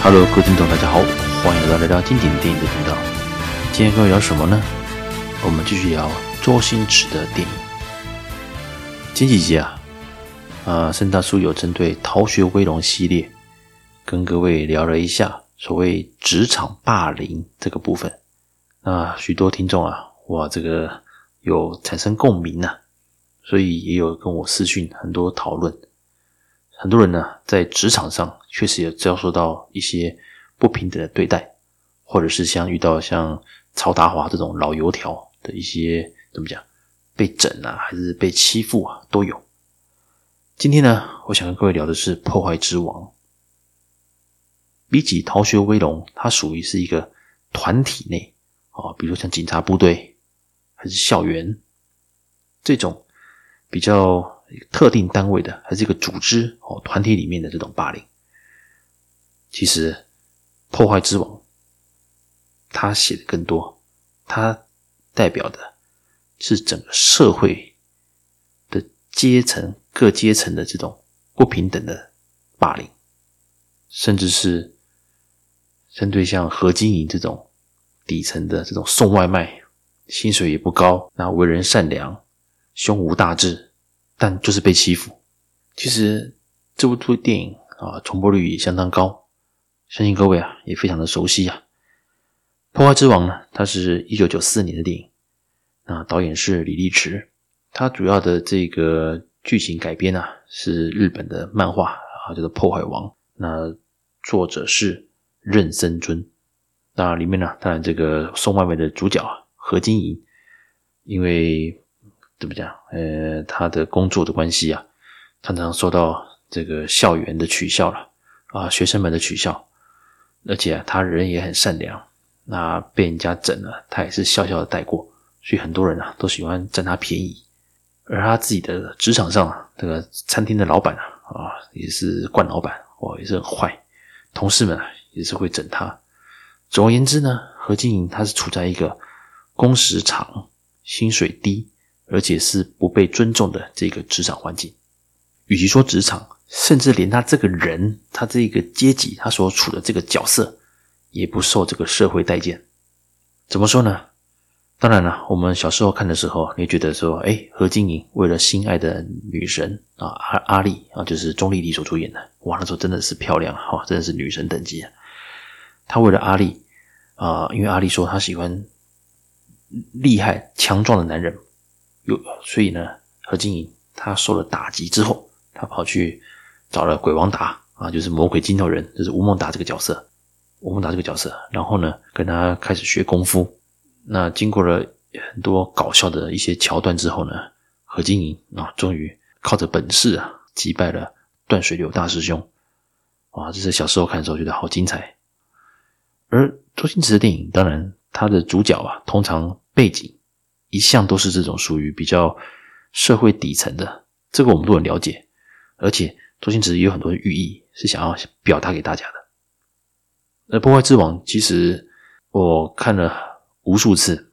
Hello，各位听众，大家好，欢迎来到聊经典电影的频道。今天跟我聊什么呢？我们继续聊周星驰的电影。前几集啊，啊，盛大叔有针对《逃学威龙》系列跟各位聊了一下所谓职场霸凌这个部分。那许多听众啊，哇，这个有产生共鸣呐、所以也有跟我私讯很多讨论。很多人呢，在职场上确实也遭受到一些不平等的对待，或者是像遇到像曹达华这种老油条的一些怎么讲，被整啊，还是被欺负啊，都有。今天呢，我想跟各位聊的是《破坏之王》。比起《逃学威龙》，它属于是一个团体内啊，比如像警察部队还是校园这种比较。特定单位的，还是一个组织哦，团体里面的这种霸凌，其实破坏之王他写的更多，他代表的是整个社会的阶层、各阶层的这种不平等的霸凌，甚至是针对像何金银这种底层的这种送外卖，薪水也不高，那为人善良，胸无大志。但就是被欺负。其实这部电影啊，重播率也相当高，相信各位啊也非常的熟悉啊。《破坏之王》呢，它是一九九四年的电影，那导演是李立池，它主要的这个剧情改编啊是日本的漫画啊，叫做《破坏王》，那作者是任森尊。那里面呢，当然这个送外卖的主角啊，何金银，因为。怎么讲？呃，他的工作的关系啊，常常受到这个校园的取笑了啊，学生们的取笑，而且啊，他人也很善良，那被人家整了，他也是笑笑的带过，所以很多人啊都喜欢占他便宜。而他自己的职场上啊，这个餐厅的老板啊，啊，也是惯老板，哇，也是很坏，同事们啊也是会整他。总而言之呢，何金银他是处在一个工时长、薪水低。而且是不被尊重的这个职场环境，与其说职场，甚至连他这个人，他这个阶级，他所处的这个角色，也不受这个社会待见。怎么说呢？当然了，我们小时候看的时候，你觉得说，哎，何金银为了心爱的女神啊，阿阿丽啊，就是钟丽丽所主演的，哇，那时候真的是漂亮哈，真的是女神等级啊。他为了阿丽啊，因为阿丽说她喜欢厉害强壮的男人。有，所以呢，何金银她受了打击之后，她跑去找了鬼王达啊，就是魔鬼筋头人，就是吴孟达这个角色，吴孟达这个角色，然后呢，跟他开始学功夫。那经过了很多搞笑的一些桥段之后呢，何金银啊，终于靠着本事啊，击败了断水流大师兄。哇，这是小时候看的时候觉得好精彩。而周星驰的电影，当然他的主角啊，通常背景。一向都是这种属于比较社会底层的，这个我们都很了解，而且周星驰也有很多寓意是想要表达给大家的。那《破坏之王》其实我看了无数次。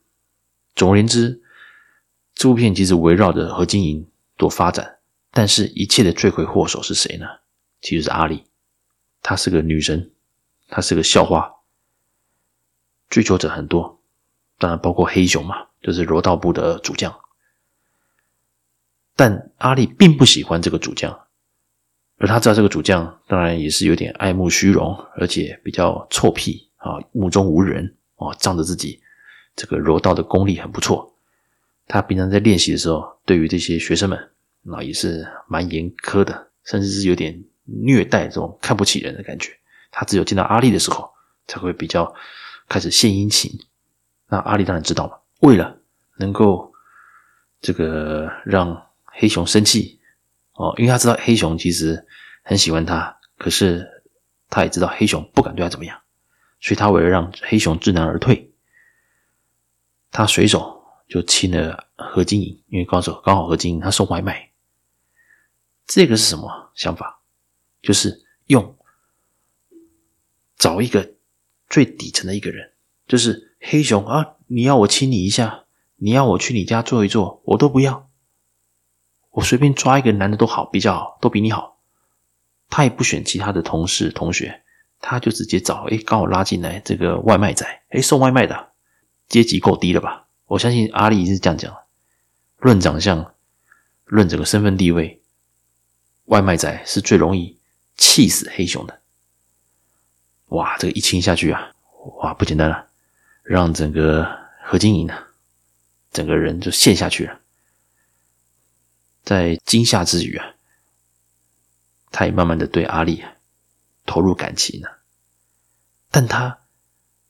总而言之，这部片其实围绕着何金银做发展，但是一切的罪魁祸首是谁呢？其实是阿丽，她是个女神，她是个校花，追求者很多，当然包括黑熊嘛。就是柔道部的主将，但阿丽并不喜欢这个主将，而他知道这个主将当然也是有点爱慕虚荣，而且比较臭屁啊，目中无人啊，仗着自己这个柔道的功力很不错。他平常在练习的时候，对于这些学生们，那也是蛮严苛的，甚至是有点虐待这种看不起人的感觉。他只有见到阿丽的时候，才会比较开始献殷勤。那阿丽当然知道了。为了能够这个让黑熊生气哦，因为他知道黑熊其实很喜欢他，可是他也知道黑熊不敢对他怎么样，所以他为了让黑熊知难而退，他随手就亲了何金银，因为刚好刚好何金银他送外卖，这个是什么想法？就是用找一个最底层的一个人，就是黑熊啊。你要我亲你一下，你要我去你家坐一坐，我都不要。我随便抓一个男的都好，比较好，都比你好。他也不选其他的同事同学，他就直接找，哎，刚好拉进来这个外卖仔，哎，送外卖的阶级够低了吧？我相信阿力是这样讲，论长相，论这个身份地位，外卖仔是最容易气死黑熊的。哇，这个一亲下去啊，哇，不简单了，让整个何金银啊，整个人就陷下去了。在惊吓之余啊，他也慢慢的对阿力啊投入感情了。但他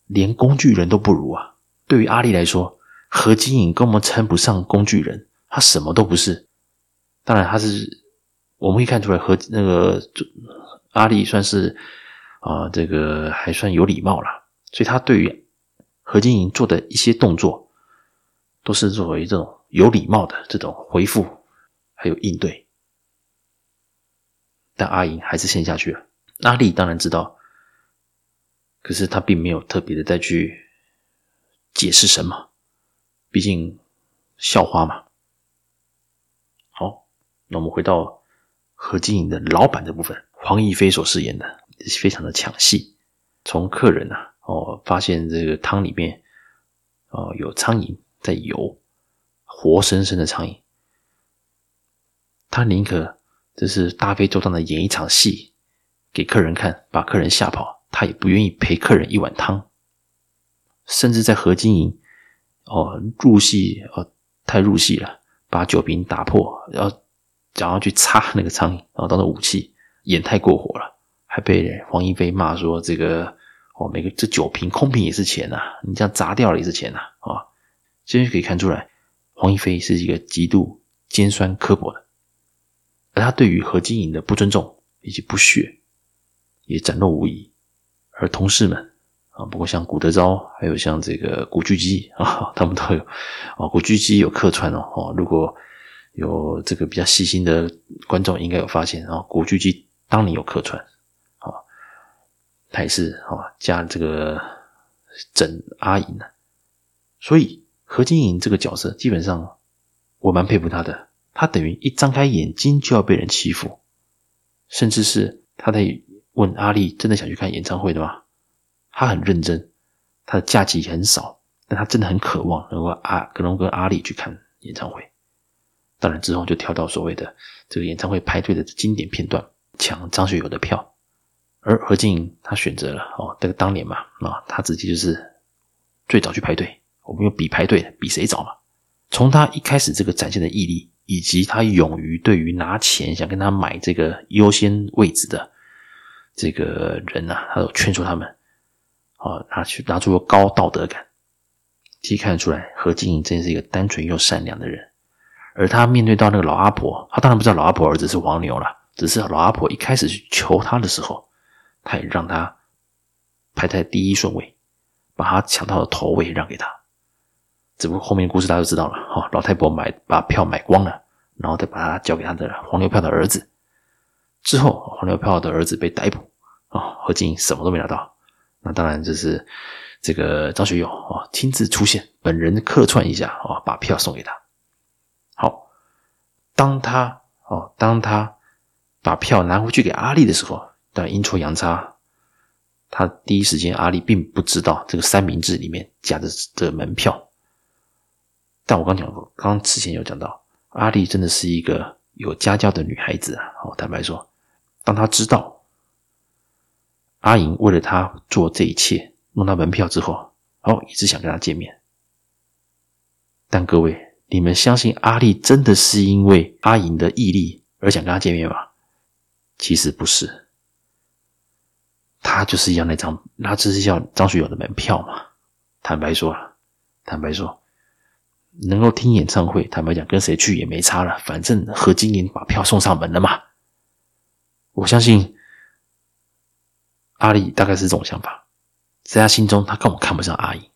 连工具人都不如啊！对于阿力来说，何金银根本称不上工具人，他什么都不是。当然，他是我们可以看出来，何那个阿力算是啊、这个还算有礼貌了，所以他对于何金银做的一些动作，都是作为这种有礼貌的这种回复。还有应对，但阿银还是陷下去了。阿力当然知道，可是他并没有特别的再去解释什么，毕竟校花嘛。好，那我们回到何金银的老板的部分，黄一飞所饰演的非常的抢戏。从客人啊哦发现这个汤里面哦有苍蝇在游，活生生的苍蝇。他宁可就是大费周章的演一场戏给客人看，把客人吓跑，他也不愿意赔客人一碗汤。甚至在何金银哦入戏哦太入戏了，把酒瓶打破，然后想要去插那个苍蝇，然后当做武器，演太过火了，还被黄一飞骂说这个哦每个这酒瓶空瓶也是钱呐、你这样砸掉了也是钱呐啊！这、哦、边可以看出来，黄一飞是一个极度尖酸刻薄的。而他对于何金银的不尊重以及不屑，也展露无遗。而同事们啊，包括像古德昭，还有像这个古巨基啊，他们都有啊。古巨基有客串哦，如果有这个比较细心的观众，应该有发现啊，古巨基当年有客串啊，他也是啊加这个整阿银呢。所以何金银这个角色，基本上我蛮佩服他的。他等于一张开眼睛就要被人欺负，甚至是他在问阿力：“真的想去看演唱会的吗？”他很认真，他的假期也很少，但他真的很渴望能够阿可能跟阿力去看演唱会。当然之后就跳到所谓的这个演唱会排队的经典片段，抢张学友的票。而何静他选择了哦，这个当年嘛啊，他直接就是最早去排队，我们用比排队，比谁早嘛。从他一开始这个展现的毅力。以及他勇于对于拿钱想跟他买这个优先位置的这个人啊，他都劝说他们，啊，拿去拿出高道德感，可以看得出来，何金银真是一个单纯又善良的人。而他面对到那个老阿婆，他当然不知道老阿婆儿子是黄牛了，只是老阿婆一开始去求他的时候，他也让他排在第一顺位，把他抢到的头位让给他。只不过后面故事大家都知道了，哈，老太婆买把票买光了，然后再把它交给他的黄牛票的儿子。之后黄牛票的儿子被逮捕，啊，何金银什么都没拿到。那当然就是这个张学友啊亲自出现，本人客串一下啊，把票送给他。好，当他哦，当他把票拿回去给阿力的时候，但阴错阳差，他第一时间阿力并不知道这个三明治里面夹的这门票。但我刚讲过，刚刚之前有讲到，阿力真的是一个有家教的女孩子啊。哦，坦白说，当她知道阿银为了她做这一切，弄到门票之后，哦，一直想跟她见面。但各位，你们相信阿力真的是因为阿银的毅力而想跟她见面吗？其实不是，他就是要那张，他只是要张学友的门票嘛。坦白说，坦白说。能够听演唱会，坦白讲，跟谁去也没差了，反正何金银把票送上门了嘛。我相信阿力大概是这种想法，在他心中，他根本看不上阿银。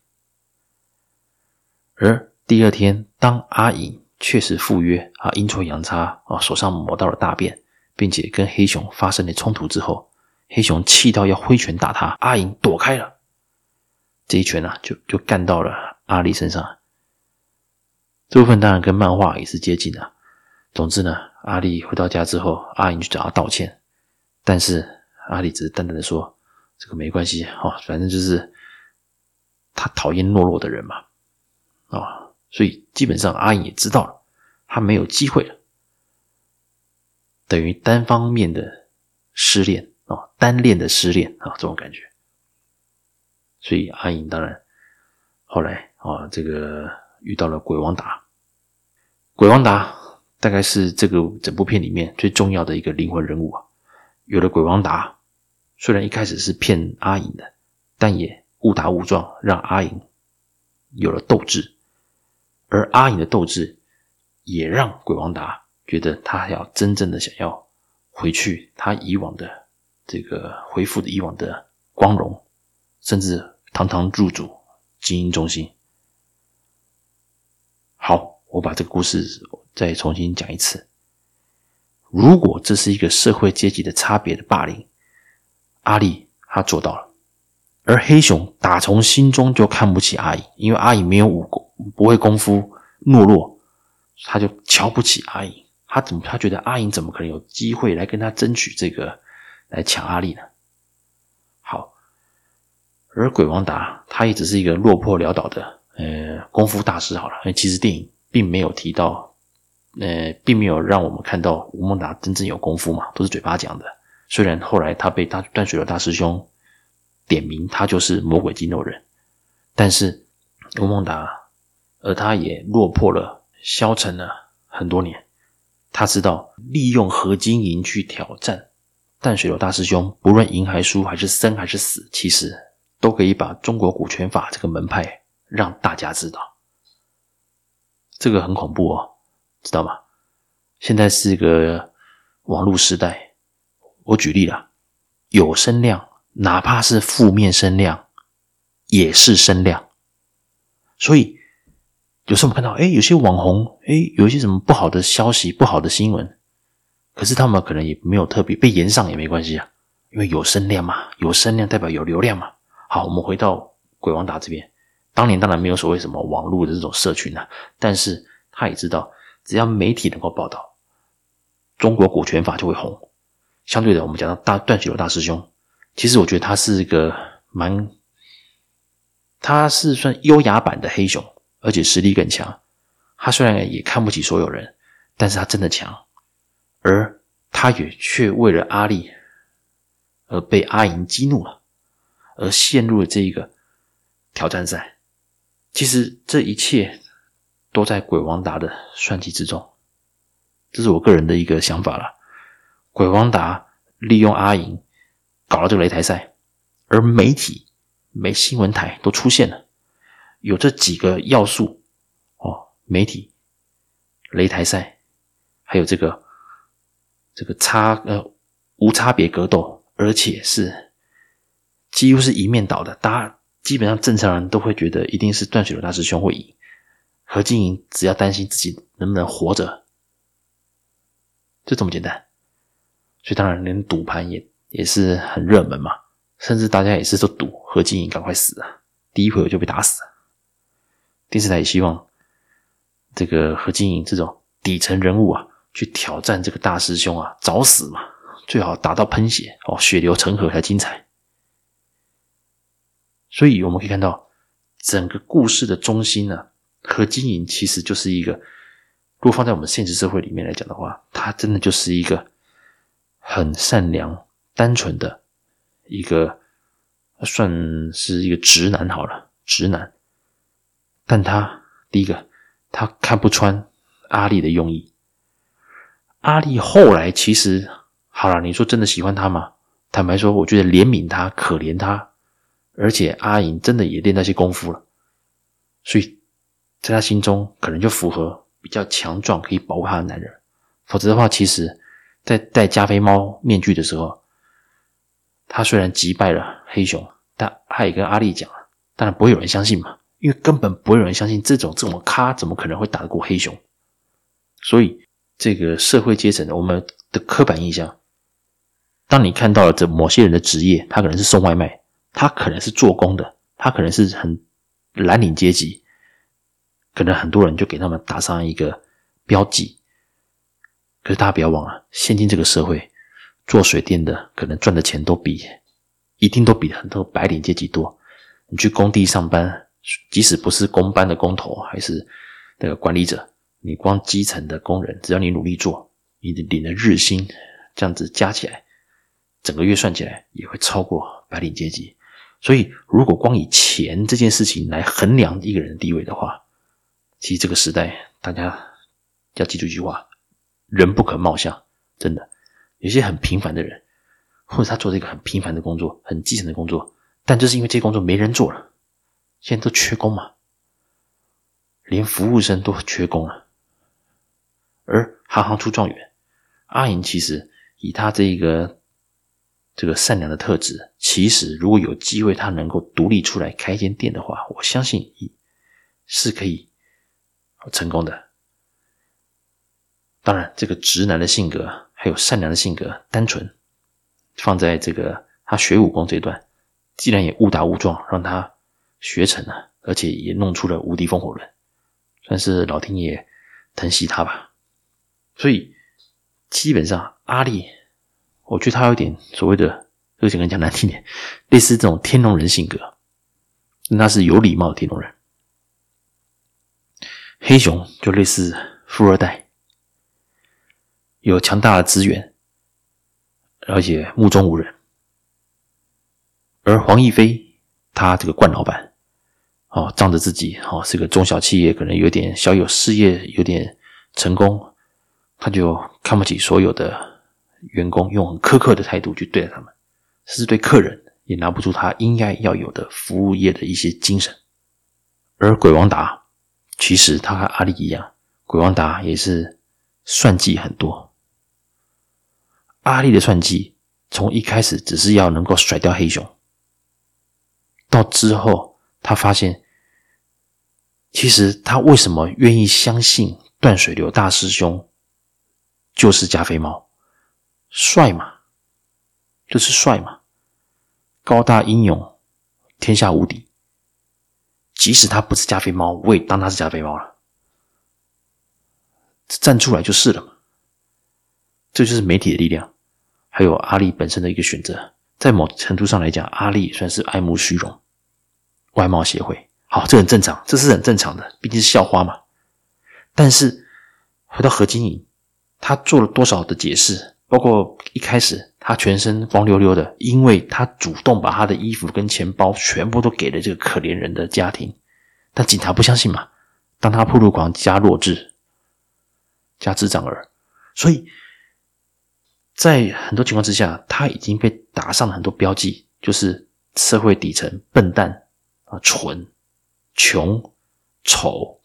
而第二天，当阿银确实赴约啊，阴错阳差啊，手上抹到了大便，并且跟黑熊发生了冲突之后，黑熊气到要挥拳打他，阿银躲开了，这一拳啊，就就干到了阿力身上。这部分当然跟漫画也是接近的。总之呢，阿力回到家之后，阿银去找他道歉，但是阿力只是淡淡的说：“这个没关系啊，反正就是他讨厌懦弱的人嘛，啊，所以基本上阿银也知道了，他没有机会了，等于单方面的失恋啊，单恋的失恋啊，这种感觉。所以阿银当然后来啊，这个遇到了鬼王打，鬼王达大概是这个整部片里面最重要的一个灵魂人物啊，有了鬼王达。虽然一开始是骗阿银的，但也误打误撞让阿银有了斗志，而阿银的斗志也让鬼王达觉得他要真正的想要回去他以往的这个恢复的以往的光荣，甚至堂堂入主精英中心。我把这个故事再重新讲一次。如果这是一个社会阶级的差别的霸凌。阿力他做到了，而黑熊打从心中就看不起阿银，因为阿银没有武功，不会功夫，懦弱，他就瞧不起阿银。他怎么？他觉得阿银怎么可能有机会来跟他争取这个，来抢阿力呢？好，而鬼王达他也只是一个落魄潦倒的呃功夫大师。好了，其实电影并没有提到，呃，并没有让我们看到吴孟达真正有功夫嘛，都是嘴巴讲的。虽然后来他被大断水流大师兄点名，他就是魔鬼肌肉人，但是吴孟达，而他也落魄了，消沉了很多年。他知道利用何金银去挑战淡水流大师兄，不论赢还输，还是生还是死，其实都可以把中国古拳法这个门派让大家知道。这个很恐怖哦，知道吗？现在是个网络时代。我举例了，有声量，哪怕是负面声量，也是声量。所以有时候我们看到，哎，有些网红，哎，有一些什么不好的消息、不好的新闻，可是他们可能也没有特别被延上也没关系啊，因为有声量嘛，有声量代表有流量嘛。好，我们回到鬼王达这边，当年当然没有所谓什么网络的这种社群啊，但是他也知道，只要媒体能够报道，中国股权法就会红。相对的，我们讲到大断水流大师兄，其实我觉得他是一个蛮，他是算优雅版的黑熊，而且实力更强。他虽然也看不起所有人，但是他真的强，而他也却为了阿力而被阿银激怒了，而陷入了这一个挑战赛。其实这一切都在鬼王达的算计之中，这是我个人的一个想法了。鬼王达利用阿银搞了这个擂台赛，而媒体、媒新闻台都出现了，有这几个要素哦，媒体、擂台赛，还有这个这个差呃无差别格斗，而且是几乎是一面倒的，大家基本上正常人都会觉得一定是断水流大师兄会赢，何金银只要担心自己能不能活着，就这么简单。所以当然，连赌盘也也是很热门嘛，甚至大家也是说赌何金银赶快死啊，第一回合就被打死。电视台也希望这个何金银这种底层人物啊，去挑战这个大师兄啊，找死嘛，最好打到喷血哦，血流成河才精彩。所以我们可以看到，整个故事的中心呢，和经营其实就是一个，如果放在我们现实社会里面来讲的话，他真的就是一个。很善良、单纯的一个，算是一个直男好了，直男。但他第一个，他看不穿阿力的用意。阿力后来其实好了，你说真的喜欢他吗？坦白说，我觉得怜悯他、可怜他，而且阿银真的也练那些功夫了，所以在他心中可能就符合比较强壮、可以保护他的男人。否则的话，其实。在戴加菲猫面具的时候，他虽然击败了黑熊，但他也跟阿力讲了，当然不会有人相信嘛，因为根本不会有人相信这种这种咖怎么可能会打得过黑熊。所以这个社会阶层我们的刻板印象，当你看到了这某些人的职业，他可能是送外卖，他可能是做工的，他可能是很蓝领阶级，可能很多人就给他们打上一个标记。可是大家不要忘了，现今这个社会，做水电的可能赚的钱都比一定都比很多白领阶级多。你去工地上班，即使不是工班的工头，还是那个管理者，你光基层的工人，只要你努力做，你的领的日薪这样子加起来，整个月算起来也会超过白领阶级。所以，如果光以钱这件事情来衡量一个人的地位的话，其实这个时代大家要记住一句话：人不可貌相。真的，有些很平凡的人，或者他做这个很平凡的工作，很基层的工作，但就是因为这些工作没人做了，现在都缺工嘛，连服务生都缺工了。而行行出状元，阿银其实以他这个这个善良的特质，其实如果有机会他能够独立出来开一间店的话，我相信是可以成功的。当然，这个直男的性格。还有善良的性格，单纯，放在这个他学武功这一段，既然也误打误撞让他学成了，而且也弄出了无敌风火轮，算是老天爷疼惜他吧。所以基本上阿力，我觉得他有点所谓的，这个讲讲难听点，类似这种天龙人性格，那是有礼貌的天龙人。黑熊就类似富二代。有强大的资源，而且目中无人。而黄亦飞，他这个冠老板，哦，仗着自己哦是个中小企业，可能有点小有事业，有点成功，他就看不起所有的员工，用很苛刻的态度去对待他们，甚至对客人也拿不出他应该要有的服务业的一些精神。而鬼王达，其实他和阿力一样，鬼王达也是算计很多。阿力的算计，从一开始只是要能够甩掉黑熊，到之后他发现，其实他为什么愿意相信断水流大师兄就是加菲猫？帅嘛，就是帅嘛，高大英勇，天下无敌。即使他不是加菲猫，我也当他是加菲猫了，站出来就是了嘛。这就是媒体的力量，还有阿力本身的一个选择。在某程度上来讲，阿力算是爱慕虚荣，外貌协会。好，这很正常，这是很正常的，毕竟是校花嘛。但是回到何金银，他做了多少的解释？包括一开始他全身光溜溜的，因为他主动把他的衣服跟钱包全部都给了这个可怜人的家庭，但警察不相信嘛。当他暴露狂加弱智，加智障儿，所以。在很多情况之下，他已经被打上了很多标记，就是社会底层、笨蛋啊、蠢、穷、丑。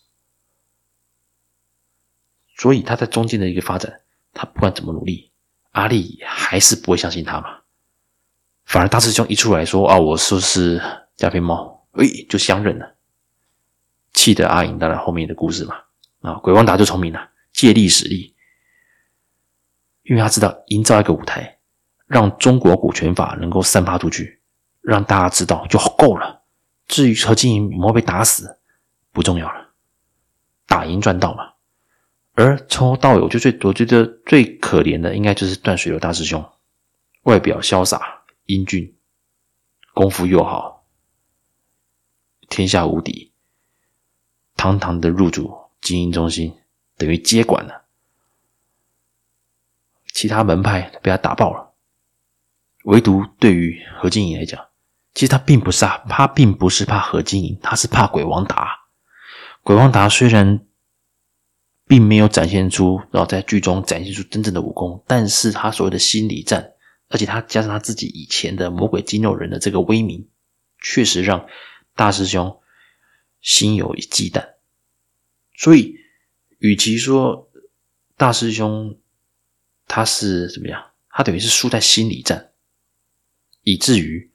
所以他在中间的一个发展，他不管怎么努力，阿力还是不会相信他嘛。反而大师兄一出来说：“啊，我说是加菲猫，哎，就相认了。”气得阿银当然后面的故事嘛。啊，鬼王达就聪明了，借力使力。因为他知道营造一个舞台，让中国股权法能够散发出去，让大家知道就够了。至于何金银有没有被打死，不重要了，打赢赚到嘛。而从头到尾，就最我觉得最可怜的，应该就是断水流大师兄，外表潇洒英俊，功夫又好，天下无敌，堂堂的入主精英中心，等于接管了。其他门派被他打爆了，唯独对于何金银来讲，其实他并不是啊，他并不是怕何金银，他是怕鬼王达。鬼王达虽然并没有展现出，然后在剧中展现出真正的武功，但是他所谓的心理战，而且他加上他自己以前的魔鬼肌肉人的这个威名，确实让大师兄心有忌惮。所以，与其说大师兄，他是怎么样？他等于是输在心理战，以至于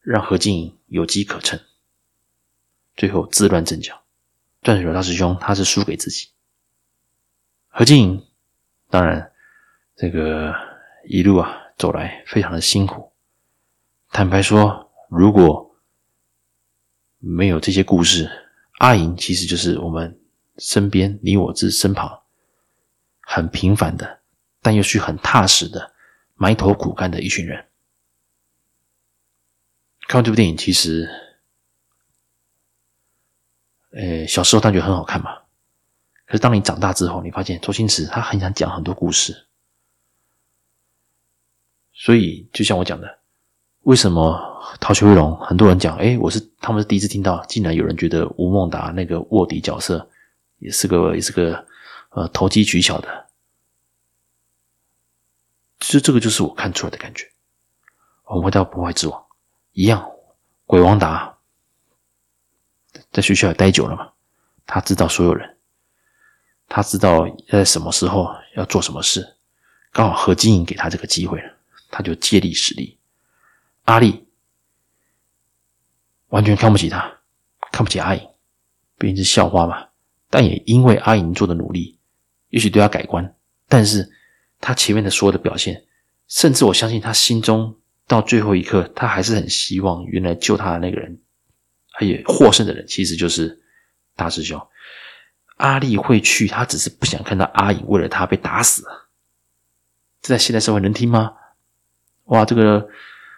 让何金银有机可乘，最后自乱阵脚。断水流大师兄他是输给自己，何静当然这个一路啊走来非常的辛苦。坦白说，如果没有这些故事，阿银其实就是我们身边你我之身旁很平凡的。但又是很踏实的埋头苦干的一群人，看完这部电影，其实，呃，小时候他觉得很好看嘛。可是当你长大之后，你发现周星驰他很想讲很多故事。所以，就像我讲的，为什么《逃学威龙》很多人讲，哎，我是他们是第一次听到，竟然有人觉得吴孟达那个卧底角色也是个也是个呃投机取巧的。其实这个就是我看出来的感觉。我们回到《破坏之王》一样，鬼王达在学校也待久了嘛，他知道所有人，他知道在什么时候要做什么事，刚好何金银给他这个机会了。他就借力使力，阿力完全看不起他，看不起阿影，毕竟是校花嘛。但也因为阿影做的努力，也许对他改观。但是他前面的所有的表现，甚至我相信他心中到最后一刻，他还是很希望原来救他的那个人，他也获胜的人其实就是大师兄。阿力会去，他只是不想看到阿影为了他被打死。这在现代社会能听吗？哇，这个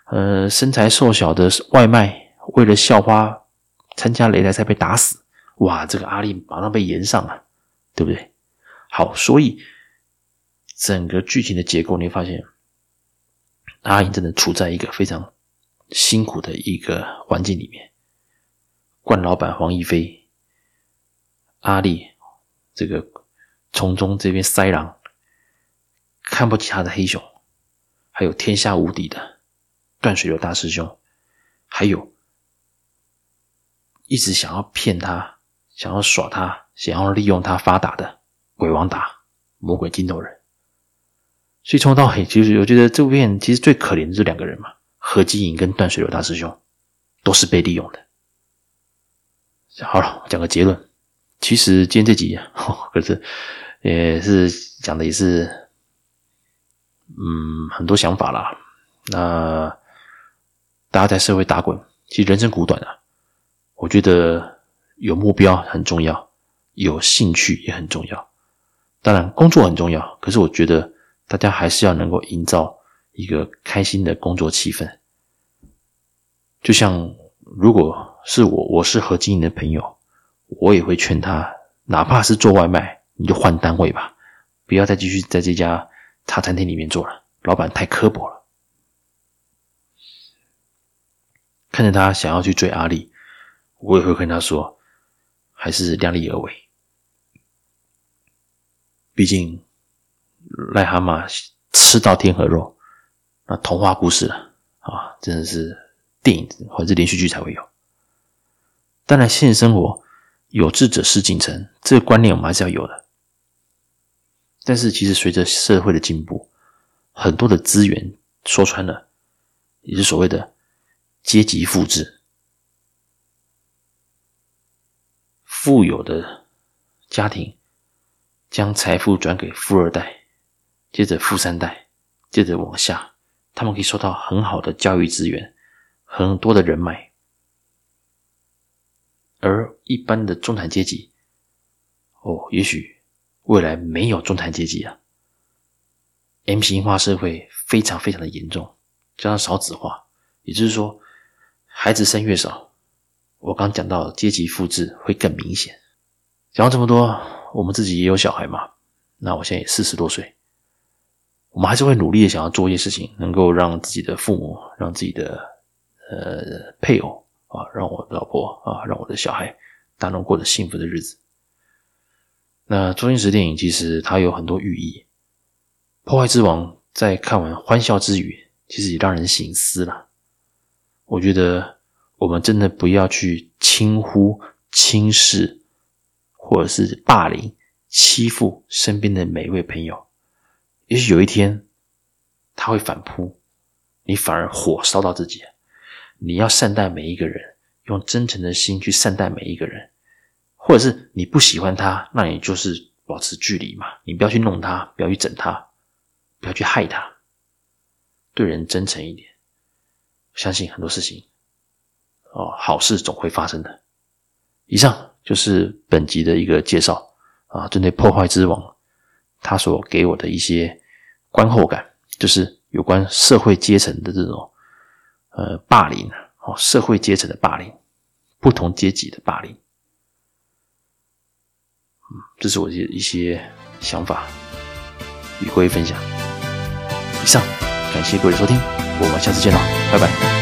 呃身材瘦小的外卖，为了校花参加擂台赛被打死，哇，这个阿力马上被延上了，对不对？好，所以整个剧情的结构，你会发现阿影真的处在一个非常辛苦的一个环境里面。冠老板黄一飞，阿力这个从中这边塞狼，看不起他的黑熊。还有天下无敌的断水流大师兄，还有一直想要骗他、想要耍他、想要利用他发达的鬼王达魔鬼筋头人。所以从头到尾，其实我觉得这部片其实最可怜的这两个人嘛，何金银跟断水流大师兄都是被利用的。好了，讲个结论。其实今天这集，可是也是讲的也是。嗯，很多想法啦。那大家在社会打滚，其实人生苦短啊。我觉得有目标很重要，有兴趣也很重要。当然，工作很重要。可是我觉得大家还是要能够营造一个开心的工作气氛。就像如果是我，我是何金银的朋友，我也会劝他，哪怕是做外卖，你就换单位吧，不要再继续在这家。茶餐厅里面做了，老板太刻薄了。看着他想要去追阿力，我也会跟他说，还是量力而为。毕竟癞蛤蟆吃到天鹅肉，那童话故事了啊，真的是电影或者连续剧才会有。当然，现实生活有志者事竟成，这个观念我们还是要有的。但是，其实随着社会的进步，很多的资源说穿了，也是所谓的阶级复制。富有的家庭将财富转给富二代，接着富三代，接着往下，他们可以收到很好的教育资源，很多的人脉。而一般的中产阶级，哦，也许。未来没有中产阶级啊，M 型化社会非常非常的严重，加上少子化，也就是说，孩子生越少，我刚讲到阶级复制会更明显。讲到这么多，我们自己也有小孩嘛，那我现在也四十多岁，我们还是会努力的想要做一些事情，能够让自己的父母、让自己的呃配偶啊，让我老婆啊，让我的小孩，都能过着幸福的日子。那周星驰电影其实它有很多寓意，《破坏之王》在看完欢笑之余，其实也让人醒思了。我觉得我们真的不要去轻忽、轻视，或者是霸凌、欺负身边的每一位朋友。也许有一天他会反扑，你反而火烧到自己。你要善待每一个人，用真诚的心去善待每一个人。或者是你不喜欢他，那你就是保持距离嘛，你不要去弄他，不要去整他，不要去害他，对人真诚一点，相信很多事情，哦，好事总会发生的。以上就是本集的一个介绍啊，针对《破坏之王》他所给我的一些观后感，就是有关社会阶层的这种呃霸凌哦，社会阶层的霸凌，不同阶级的霸凌。嗯，这是我的一些想法与各位分享。以上，感谢各位收听，我们下次见了，拜拜。